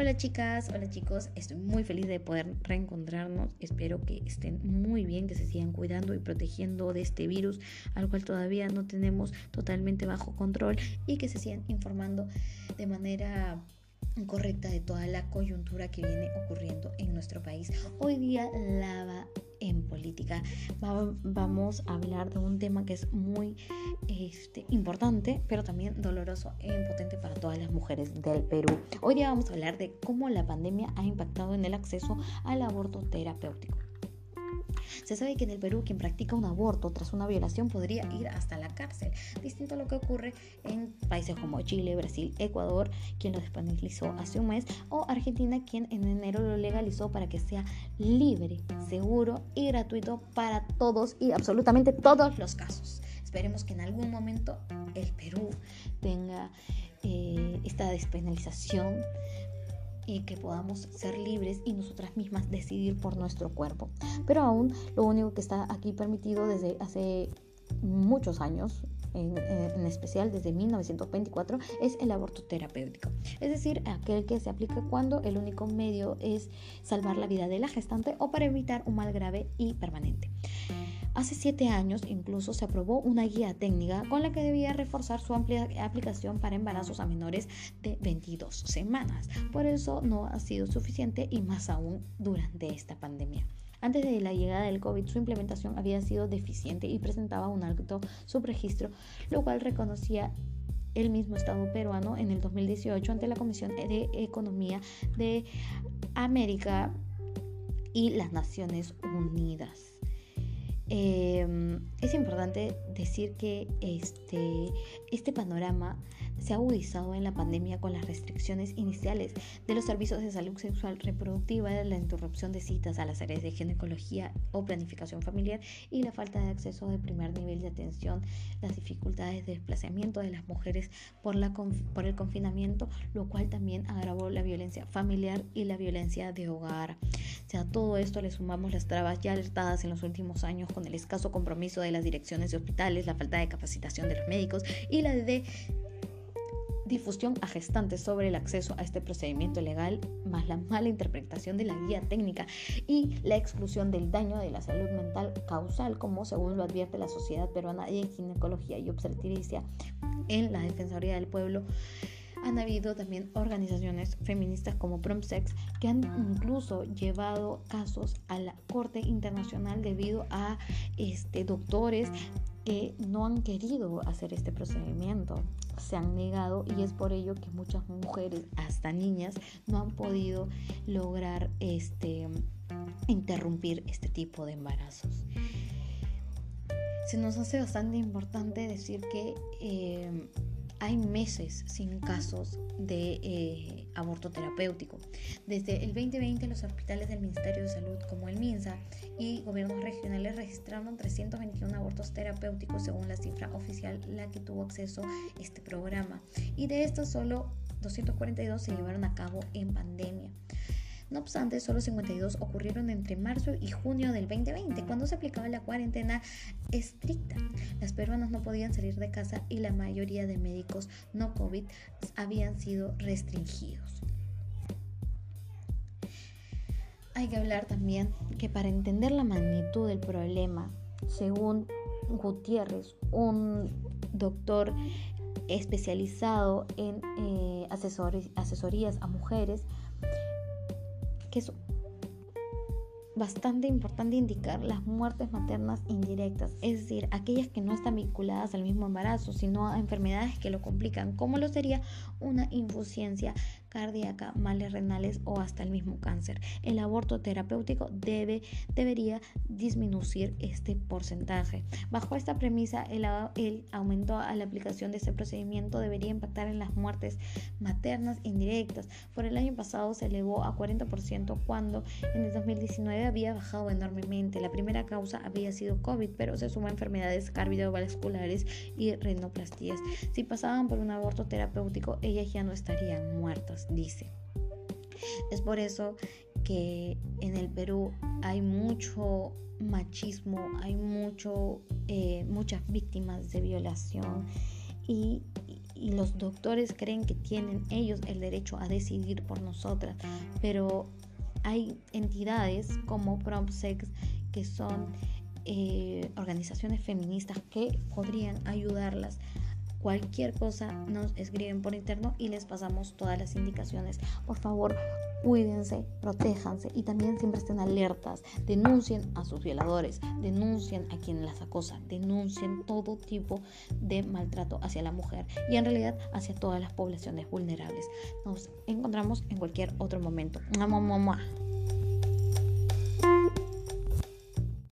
Hola chicas, hola chicos, estoy muy feliz de poder reencontrarnos. Espero que estén muy bien, que se sigan cuidando y protegiendo de este virus al cual todavía no tenemos totalmente bajo control y que se sigan informando de manera correcta de toda la coyuntura que viene ocurriendo en nuestro país. Hoy día la en política. vamos a hablar de un tema que es muy este, importante, pero también doloroso e impotente para todas las mujeres del Perú. Hoy día vamos a hablar de cómo la pandemia ha impactado en el acceso al aborto terapéutico. Se sabe que en el Perú quien practica un aborto tras una violación podría ir hasta la cárcel, distinto a lo que ocurre en países como Chile, Brasil, Ecuador, quien lo despenalizó hace un mes, o Argentina, quien en enero lo legalizó para que sea libre, seguro y gratuito para todos y absolutamente todos los casos. Esperemos que en algún momento el Perú tenga eh, esta despenalización y que podamos ser libres y nosotras mismas decidir por nuestro cuerpo. Pero aún lo único que está aquí permitido desde hace muchos años, en, especial desde 1924, es el aborto terapéutico. Es decir, aquel que se aplica cuando el único medio es salvar la vida de la gestante o para evitar un mal grave y permanente. Hace siete años incluso se aprobó una guía técnica con la que debía reforzar su amplia aplicación para embarazos a menores de 22 semanas. Por eso no ha sido suficiente y más aún durante esta pandemia. Antes de la llegada del COVID, su implementación había sido deficiente y presentaba un alto subregistro, lo cual reconocía el mismo Estado peruano en el 2018 ante la Comisión de Economía de América y las Naciones Unidas. Em, es importante decir que este, este panorama se ha agudizado en la pandemia con las restricciones iniciales de los servicios de salud sexual reproductiva, la interrupción de citas a las áreas de ginecología o planificación familiar y la falta de acceso de primer nivel de atención, las dificultades de desplazamiento de las mujeres por, la, por el confinamiento, lo cual también agravó la violencia familiar y la violencia de hogar. Sea, a todo esto le sumamos las trabas ya alertadas en los últimos años con el escaso compromiso de las direcciones de hospitales, la falta de capacitación de los médicos y la de difusión a gestantes sobre el acceso a este procedimiento legal, más la mala interpretación de la guía técnica y la exclusión del daño de la salud mental causal, como según lo advierte la Sociedad Peruana de Ginecología y Obstetricia en la Defensoría del Pueblo han habido también organizaciones feministas como PromSex que han incluso llevado casos a la Corte Internacional debido a este, doctores que no han querido hacer este procedimiento, se han negado y es por ello que muchas mujeres, hasta niñas, no han podido lograr este, interrumpir este tipo de embarazos. Se nos hace bastante importante decir que eh, hay meses sin casos de eh, aborto terapéutico. Desde el 2020 los hospitales del Ministerio de Salud como el MINSA y gobiernos regionales registraron 321 abortos terapéuticos según la cifra oficial la que tuvo acceso este programa y de estos solo 242 se llevaron a cabo en pandemia. No obstante, solo 52 ocurrieron entre marzo y junio del 2020, cuando se aplicaba la cuarentena estricta. Las peruanas no podían salir de casa y la mayoría de médicos no COVID habían sido restringidos. Hay que hablar también que para entender la magnitud del problema, según Gutiérrez, un doctor especializado en eh, asesorías a mujeres, que es bastante importante indicar las muertes maternas indirectas, es decir, aquellas que no están vinculadas al mismo embarazo, sino a enfermedades que lo complican, como lo sería una insuficiencia cardíaca, males renales o hasta el mismo cáncer. El aborto terapéutico debe, debería disminuir este porcentaje. Bajo esta premisa, el, aumento a la aplicación de este procedimiento debería impactar en las muertes maternas indirectas. Por el año pasado se elevó a 40% cuando en el 2019 había bajado enormemente. La primera causa había sido COVID, pero se suma enfermedades cardiovasculares y renoplastías. Si pasaban por un aborto terapéutico, ellas ya no estarían muertas dice. Es por eso que en el Perú hay mucho machismo, hay mucho, eh, muchas víctimas de violación y, los doctores creen que tienen ellos el derecho a decidir por nosotras, pero hay entidades como PromSex que son eh, organizaciones feministas que podrían ayudarlas cualquier cosa nos escriben por interno y les pasamos todas las indicaciones. Por favor, cuídense, protéjanse y también siempre estén alertas. Denuncien a sus violadores, denuncien a quien las acosa, denuncien todo tipo de maltrato hacia la mujer y en realidad hacia todas las poblaciones vulnerables. Nos encontramos en cualquier otro momento. ¡Mamá, mamá!